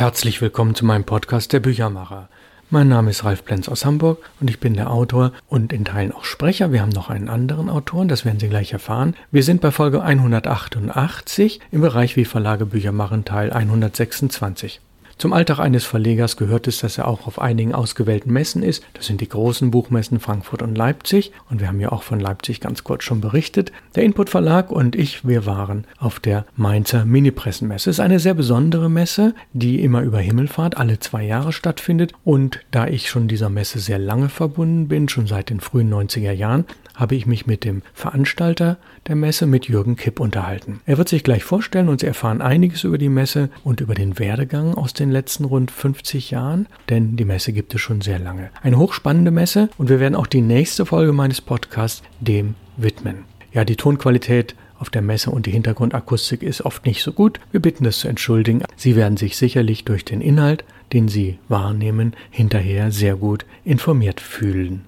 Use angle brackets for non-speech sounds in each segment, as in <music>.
Herzlich willkommen zu meinem Podcast Der Büchermacher. Mein Name ist Ralf Plenz aus Hamburg und ich bin der Autor und in Teilen auch Sprecher. Wir haben noch einen anderen Autoren, das werden Sie gleich erfahren. Wir sind bei Folge 188 im Bereich Wie Verlage Bücher machen, Teil 126. Zum Alltag eines Verlegers gehört es, dass er auch auf einigen ausgewählten Messen ist. Das sind die großen Buchmessen Frankfurt und Leipzig. Und wir haben ja auch von Leipzig ganz kurz schon berichtet. Der Input Verlag und ich, wir waren auf der Mainzer Mini-Pressenmesse. Es ist eine sehr besondere Messe, die immer über Himmelfahrt alle zwei Jahre stattfindet. Und da ich schon dieser Messe sehr lange verbunden bin, schon seit den frühen 90er Jahren, habe ich mich mit dem Veranstalter der Messe, mit Jürgen Kipp, unterhalten. Er wird sich gleich vorstellen und Sie erfahren einiges über die Messe und über den Werdegang aus den letzten rund 50 Jahren, denn die Messe gibt es schon sehr lange. Eine hochspannende Messe und wir werden auch die nächste Folge meines Podcasts dem widmen. Ja, die Tonqualität auf der Messe und die Hintergrundakustik ist oft nicht so gut. Wir bitten das zu entschuldigen. Sie werden sich sicherlich durch den Inhalt, den Sie wahrnehmen, hinterher sehr gut informiert fühlen.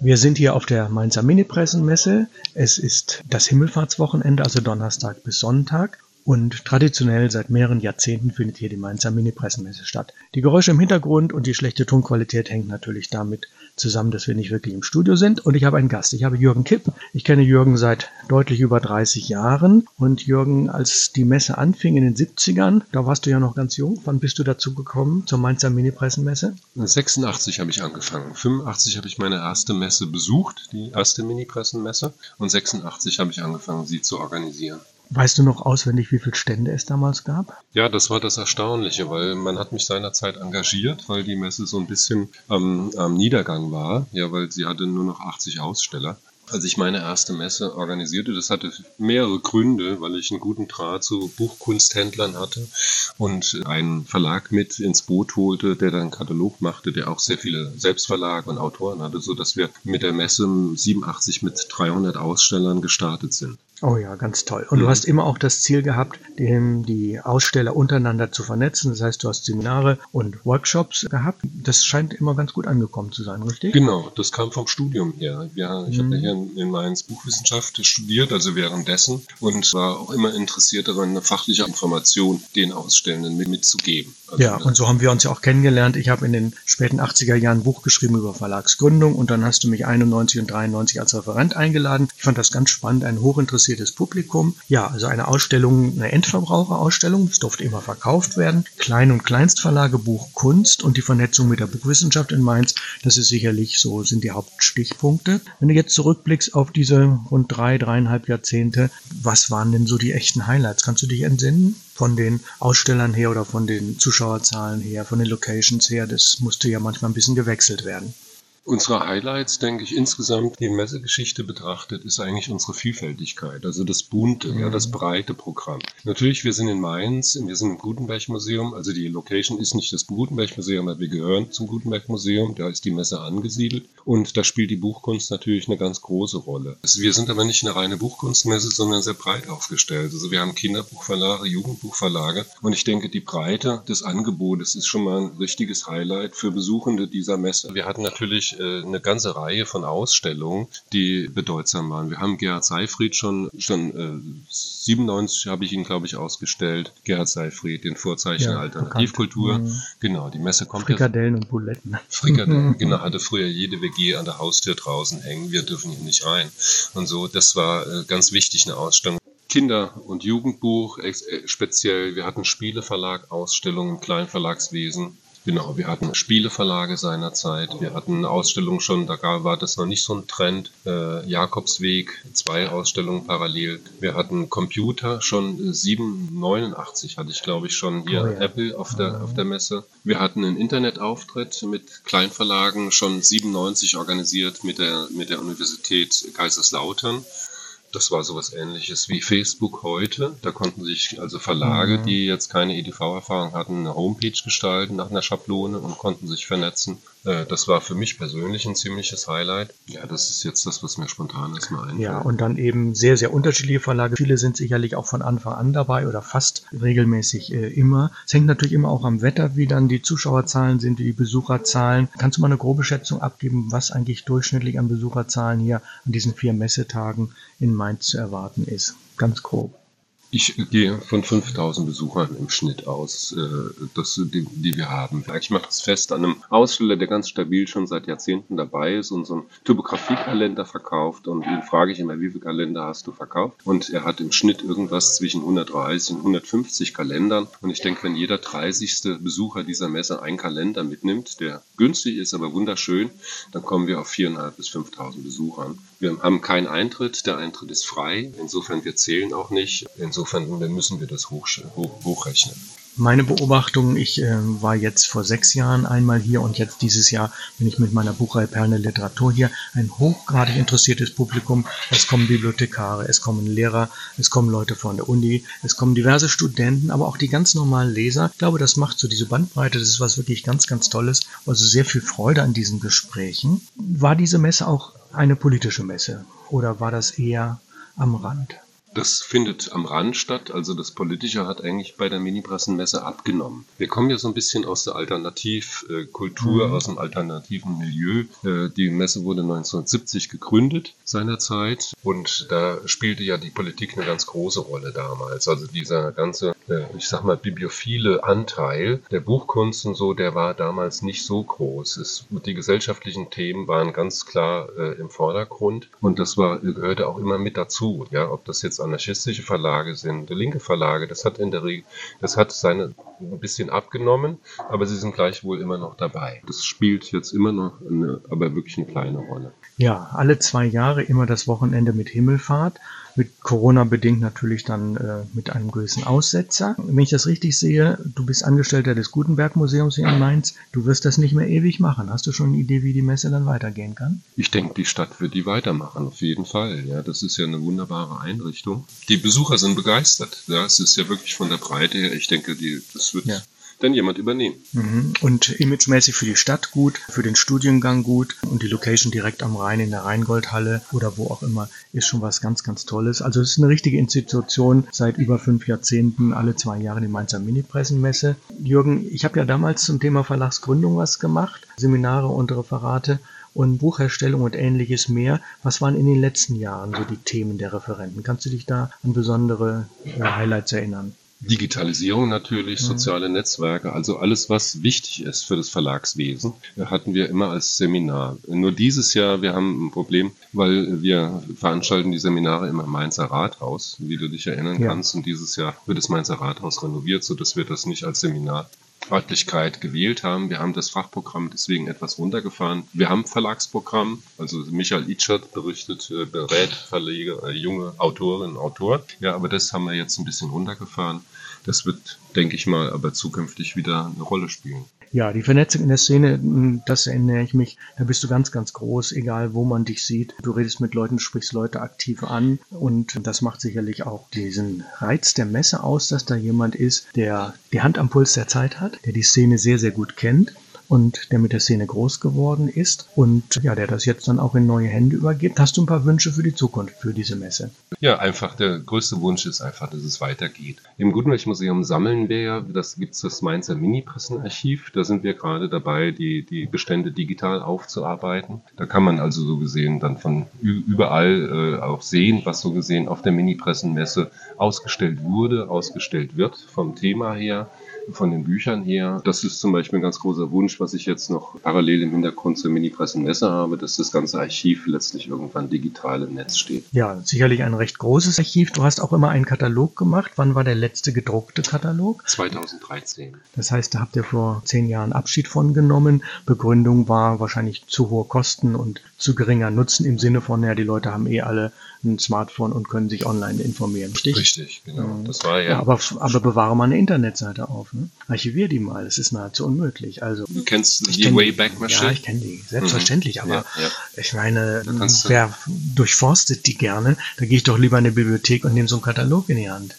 Wir sind hier auf der Mainzer Mini-Pressenmesse. Es ist das Himmelfahrtswochenende, also Donnerstag bis Sonntag. Und traditionell seit mehreren Jahrzehnten findet hier die Mainzer Mini-Pressenmesse statt. Die Geräusche im Hintergrund und die schlechte Tonqualität hängen natürlich damit zusammen, dass wir nicht wirklich im Studio sind. Und ich habe einen Gast. Ich habe Jürgen Kipp. Ich kenne Jürgen seit deutlich über 30 Jahren. Und Jürgen, als die Messe anfing in den 70ern, da warst du ja noch ganz jung. Wann bist du dazu gekommen zur Mainzer Mini-Pressenmesse? 86 habe ich angefangen. 85 habe ich meine erste Messe besucht, die erste Mini-Pressenmesse. Und 86 habe ich angefangen, sie zu organisieren. Weißt du noch auswendig, wie viele Stände es damals gab? Ja, das war das Erstaunliche, weil man hat mich seinerzeit engagiert, weil die Messe so ein bisschen am, am Niedergang war. Ja, weil sie hatte nur noch 80 Aussteller als ich meine erste Messe organisierte. Das hatte mehrere Gründe, weil ich einen guten Draht zu Buchkunsthändlern hatte und einen Verlag mit ins Boot holte, der dann einen Katalog machte, der auch sehr viele Selbstverlage und Autoren hatte, so dass wir mit der Messe 87 mit 300 Ausstellern gestartet sind. Oh ja, ganz toll. Und mhm. du hast immer auch das Ziel gehabt, den, die Aussteller untereinander zu vernetzen. Das heißt, du hast Seminare und Workshops gehabt. Das scheint immer ganz gut angekommen zu sein, richtig? Genau, das kam vom Studium her. Ja, ich mhm. habe hier in, in Mainz Buchwissenschaft studiert, also währenddessen, und war auch immer interessiert daran, eine fachliche Information den Ausstellenden mit, mitzugeben. Also ja, und so haben wir uns ja auch kennengelernt. Ich habe in den späten 80er Jahren ein Buch geschrieben über Verlagsgründung und dann hast du mich 91 und 93 als Referent eingeladen. Ich fand das ganz spannend, ein hochinteressiertes interessiertes Publikum. Ja, also eine Ausstellung, eine Endverbraucherausstellung, es durfte immer verkauft werden. Klein- und Kleinstverlage, Buch, Kunst und die Vernetzung mit der Buchwissenschaft in Mainz, das ist sicherlich so, sind die Hauptstichpunkte. Wenn du jetzt zurückblickst auf diese rund drei, dreieinhalb Jahrzehnte, was waren denn so die echten Highlights? Kannst du dich entsinnen? Von den Ausstellern her oder von den Zuschauerzahlen her, von den Locations her, das musste ja manchmal ein bisschen gewechselt werden. Unsere Highlights, denke ich, insgesamt die Messegeschichte betrachtet, ist eigentlich unsere Vielfältigkeit, also das bunte, mhm. ja, das breite Programm. Natürlich, wir sind in Mainz, wir sind im Gutenberg-Museum, also die Location ist nicht das Gutenberg-Museum, aber wir gehören zum Gutenberg-Museum, da ist die Messe angesiedelt und da spielt die Buchkunst natürlich eine ganz große Rolle. Also wir sind aber nicht eine reine Buchkunstmesse, sondern sehr breit aufgestellt. Also wir haben Kinderbuchverlage, Jugendbuchverlage und ich denke, die Breite des Angebotes ist schon mal ein richtiges Highlight für Besuchende dieser Messe. Wir hatten natürlich äh, eine ganze Reihe von Ausstellungen, die bedeutsam waren. Wir haben Gerhard Seifried schon, schon äh, 97 habe ich ihn, glaube ich, ausgestellt. Gerhard Seifried, den Vorzeichen ja, Alternativkultur. Mhm. Genau, die Messe kommt Frikadellen und Buletten. Frikadellen, <laughs> genau, hatte früher jede WG an der Haustür draußen hängen. Wir dürfen hier nicht rein. Und so, das war äh, ganz wichtig, eine Ausstellung. Kinder- und Jugendbuch, äh, speziell. Wir hatten Spieleverlag, Ausstellungen, Kleinverlagswesen. Genau, wir hatten Spieleverlage seinerzeit, wir hatten Ausstellungen schon, da war das noch nicht so ein Trend. Äh, Jakobsweg, zwei Ausstellungen parallel. Wir hatten Computer schon 789 hatte ich glaube ich schon hier oh ja. Apple auf der auf der Messe. Wir hatten einen Internetauftritt mit Kleinverlagen schon 97 organisiert mit der mit der Universität Kaiserslautern. Das war sowas ähnliches wie Facebook heute. Da konnten sich also Verlage, mhm. die jetzt keine EDV-Erfahrung hatten, eine Homepage gestalten nach einer Schablone und konnten sich vernetzen. Äh, das war für mich persönlich ein ziemliches Highlight. Ja, das ist jetzt das, was mir spontan erstmal einfällt. Ja, und dann eben sehr, sehr unterschiedliche Verlage. Viele sind sicherlich auch von Anfang an dabei oder fast regelmäßig äh, immer. Es hängt natürlich immer auch am Wetter, wie dann die Zuschauerzahlen sind, die Besucherzahlen. Kannst du mal eine grobe Schätzung abgeben, was eigentlich durchschnittlich an Besucherzahlen hier an diesen vier Messetagen in Mainz zu erwarten ist? Ganz grob. Ich gehe von 5000 Besuchern im Schnitt aus, äh, das, die, die wir haben. Ich mache das fest an einem Aussteller, der ganz stabil schon seit Jahrzehnten dabei ist und so einen Typografiekalender verkauft. Und ihn frage ich immer, wie viele Kalender hast du verkauft? Und er hat im Schnitt irgendwas zwischen 130 und 150 Kalendern. Und ich denke, wenn jeder 30. Besucher dieser Messe einen Kalender mitnimmt, der günstig ist, aber wunderschön, dann kommen wir auf 4.500 bis 5.000 Besuchern. Wir haben keinen Eintritt, der Eintritt ist frei. Insofern, wir zählen auch nicht. Insofern müssen wir das hoch, hoch, hochrechnen. Meine Beobachtung, ich äh, war jetzt vor sechs Jahren einmal hier und jetzt dieses Jahr bin ich mit meiner Buchreihe Perlen Literatur hier. Ein hochgradig interessiertes Publikum. Es kommen Bibliothekare, es kommen Lehrer, es kommen Leute von der Uni, es kommen diverse Studenten, aber auch die ganz normalen Leser. Ich glaube, das macht so diese Bandbreite, das ist was wirklich ganz, ganz Tolles. Also sehr viel Freude an diesen Gesprächen. War diese Messe auch eine politische Messe oder war das eher am Rand? Das findet am Rand statt, also das Politische hat eigentlich bei der Mini-Pressenmesse abgenommen. Wir kommen ja so ein bisschen aus der Alternativkultur, mhm. aus dem alternativen Milieu. Äh, die Messe wurde 1970 gegründet seinerzeit und da spielte ja die Politik eine ganz große Rolle damals. Also dieser ganze, ich sag mal, bibliophile Anteil der Buchkunst und so, der war damals nicht so groß. Es, die gesellschaftlichen Themen waren ganz klar äh, im Vordergrund und das war, gehörte auch immer mit dazu. Ja, ob das jetzt anarchistische Verlage sind, linke Verlage, das hat in der Regel, das hat seine ein bisschen abgenommen, aber sie sind gleichwohl immer noch dabei. Das spielt jetzt immer noch eine, aber wirklich eine kleine Rolle. Ja, alle zwei Jahre immer das Wochenende mit Himmelfahrt mit Corona bedingt natürlich dann äh, mit einem gewissen Aussetzer. Wenn ich das richtig sehe, du bist Angestellter des Gutenberg Museums hier in Mainz. Du wirst das nicht mehr ewig machen. Hast du schon eine Idee, wie die Messe dann weitergehen kann? Ich denke, die Stadt wird die weitermachen, auf jeden Fall. Ja, das ist ja eine wunderbare Einrichtung. Die Besucher sind begeistert. Ja, es ist ja wirklich von der Breite her. Ich denke, die, das wird ja dann jemand übernehmen. Mhm. Und imagemäßig für die Stadt gut, für den Studiengang gut und die Location direkt am Rhein in der Rheingoldhalle oder wo auch immer ist schon was ganz, ganz Tolles. Also es ist eine richtige Institution seit über fünf Jahrzehnten, alle zwei Jahre die Mainzer Mini-Pressenmesse. Jürgen, ich habe ja damals zum Thema Verlagsgründung was gemacht, Seminare und Referate und Buchherstellung und ähnliches mehr. Was waren in den letzten Jahren so die Themen der Referenten? Kannst du dich da an besondere äh, Highlights erinnern? Digitalisierung natürlich, mhm. soziale Netzwerke, also alles, was wichtig ist für das Verlagswesen, hatten wir immer als Seminar. Nur dieses Jahr, wir haben ein Problem, weil wir veranstalten die Seminare immer im Mainzer Rathaus, wie du dich erinnern ja. kannst. Und dieses Jahr wird das Mainzer Rathaus renoviert, sodass wir das nicht als Seminar Örtlichkeit gewählt haben. Wir haben das Fachprogramm deswegen etwas runtergefahren. Wir haben Verlagsprogramm, also Michael Itschert berichtet, äh, berät Verleger, äh, junge Autorinnen und Autoren. Ja, aber das haben wir jetzt ein bisschen runtergefahren. Das wird, denke ich mal, aber zukünftig wieder eine Rolle spielen. Ja, die Vernetzung in der Szene, hm, das erinnere ich mich, da bist du ganz, ganz groß, egal wo man dich sieht. Du redest mit Leuten, sprichst Leute aktiv an. Und das macht sicherlich auch diesen Reiz der Messe aus, dass da jemand ist, der die Hand am Puls der Zeit hat, der die Szene sehr, sehr gut kennt und der mit der Szene groß geworden ist und ja, der das jetzt dann auch in neue Hände übergibt. Hast du ein paar Wünsche für die Zukunft, für diese Messe? Ja, einfach der größte Wunsch ist einfach, dass es weitergeht. Im Gutenberg Museum sammeln wir ja, das gibt es das Mainzer Mini-Pressenarchiv. Da sind wir gerade dabei, die, die Bestände digital aufzuarbeiten. Da kann man also so gesehen dann von überall äh, auch sehen, was so gesehen auf der Mini-Pressenmesse ausgestellt wurde, ausgestellt wird vom Thema her von den Büchern her. Das ist zum Beispiel ein ganz großer Wunsch, was ich jetzt noch parallel im Hintergrund zur Mini-Pressenmesse habe, dass das ganze Archiv letztlich irgendwann digital im Netz steht. Ja, sicherlich ein recht großes Archiv. Du hast auch immer einen Katalog gemacht. Wann war der letzte gedruckte Katalog? 2013. Das heißt, da habt ihr vor zehn Jahren Abschied von genommen. Begründung war wahrscheinlich zu hohe Kosten und zu geringer Nutzen im Sinne von, ja, die Leute haben eh alle ein Smartphone und können sich online informieren. Richtig, Richtig genau. Mhm. Das war ja. ja aber, aber bewahre mal eine Internetseite auf. Ne? Archivier die mal. Das ist nahezu unmöglich. Also, du kennst die kenn, Wayback Machine? Ja, ich kenne die. Selbstverständlich. Mhm. Aber ja, ja. ich meine, wer durchforstet die gerne? Da gehe ich doch lieber in eine Bibliothek und nehme so einen Katalog in die Hand.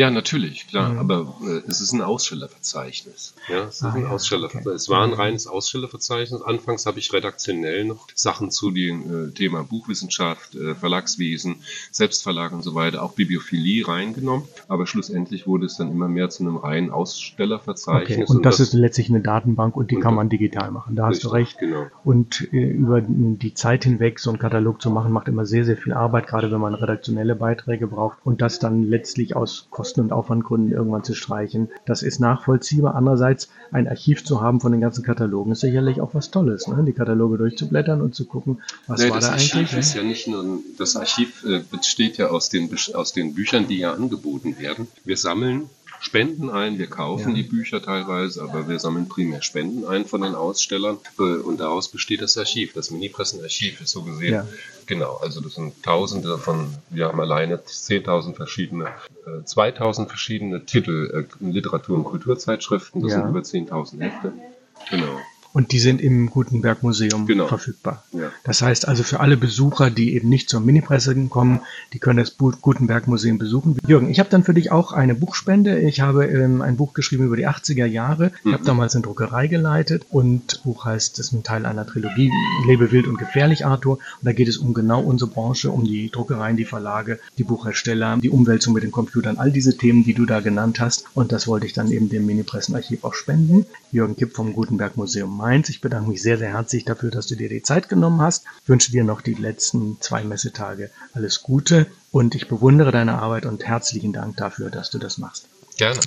Ja, natürlich, klar. Mhm. Aber äh, es ist ein Ausstellerverzeichnis. Ja, es ist ah, ein ja, Ausstellerverzeichnis. Okay. Es war ein reines Ausstellerverzeichnis. Anfangs habe ich redaktionell noch Sachen zu dem äh, Thema Buchwissenschaft, äh, Verlagswesen, Selbstverlag und so weiter, auch Bibliophilie reingenommen. Aber schlussendlich wurde es dann immer mehr zu einem reinen Ausstellerverzeichnis. Okay. Und, und das, das, ist letztlich eine Datenbank und die kann man digital machen. Da hast du recht. Genau. Und äh, über die Zeit hinweg so einen Katalog zu machen, macht immer sehr, sehr viel Arbeit, gerade wenn man redaktionelle Beiträge braucht und das dann letztlich aus Kosten- und Aufwandgründen irgendwann zu streichen. Das ist nachvollziehbar. Andererseits ein Archiv zu haben von den ganzen Katalogen ist sicherlich auch was Tolles, ne? die Kataloge durchzublättern und zu gucken, was nee, war da eigentlich. Das Archiv ist ja nicht nur, das Archiv äh, besteht ja aus den, aus den Büchern, die ja angeboten werden. Wir sammeln Spenden ein, wir kaufen ja. die Bücher teilweise, aber wir sammeln primär Spenden ein von den Ausstellern äh, und daraus besteht das Archiv. Das Mini-Pressenarchiv ist so gesehen. Ja. Genau, also das sind Tausende von, wir haben alleine 10.000 verschiedene, äh, 2.000 verschiedene Titel, äh, Literatur- und Kulturzeitschriften, das ja. sind über 10.000 Hefte. Genau. Und die sind im Gutenberg Museum genau. verfügbar. Ja. Das heißt also für alle Besucher, die eben nicht zur Minipresse kommen, die können das Gutenberg Museum besuchen. Jürgen, ich habe dann für dich auch eine Buchspende. Ich habe ähm, ein Buch geschrieben über die 80er Jahre. Ich mhm. habe damals eine Druckerei geleitet und das Buch heißt, das ist ein Teil einer Trilogie, Lebe wild und gefährlich, Arthur. Und da geht es um genau unsere Branche, um die Druckereien, die Verlage, die Buchhersteller, die Umwälzung mit den Computern, all diese Themen, die du da genannt hast. Und das wollte ich dann eben dem Minipressenarchiv auch spenden. Jürgen Kipp vom Gutenberg Museum Mainz. Ich bedanke mich sehr, sehr herzlich dafür, dass du dir die Zeit genommen hast. Ich wünsche dir noch die letzten zwei Messetage alles Gute und ich bewundere deine Arbeit und herzlichen Dank dafür, dass du das machst. Gerne.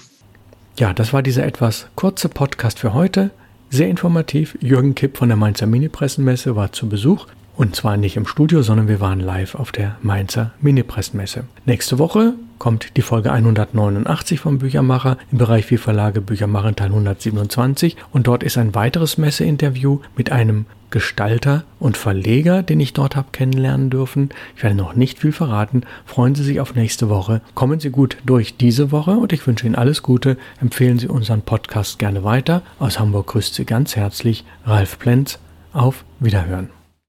Ja, das war dieser etwas kurze Podcast für heute. Sehr informativ. Jürgen Kipp von der Mainzer Mini-Pressenmesse war zu Besuch. Und zwar nicht im Studio, sondern wir waren live auf der Mainzer Mini-Pressenmesse. Nächste Woche kommt die Folge 189 vom Büchermacher im Bereich Vier Verlage Büchermacher Teil 127 und dort ist ein weiteres Messeinterview mit einem Gestalter und Verleger, den ich dort habe kennenlernen dürfen. Ich werde noch nicht viel verraten. Freuen Sie sich auf nächste Woche. Kommen Sie gut durch diese Woche und ich wünsche Ihnen alles Gute. Empfehlen Sie unseren Podcast gerne weiter. Aus Hamburg grüßt Sie ganz herzlich Ralf Plenz. Auf Wiederhören.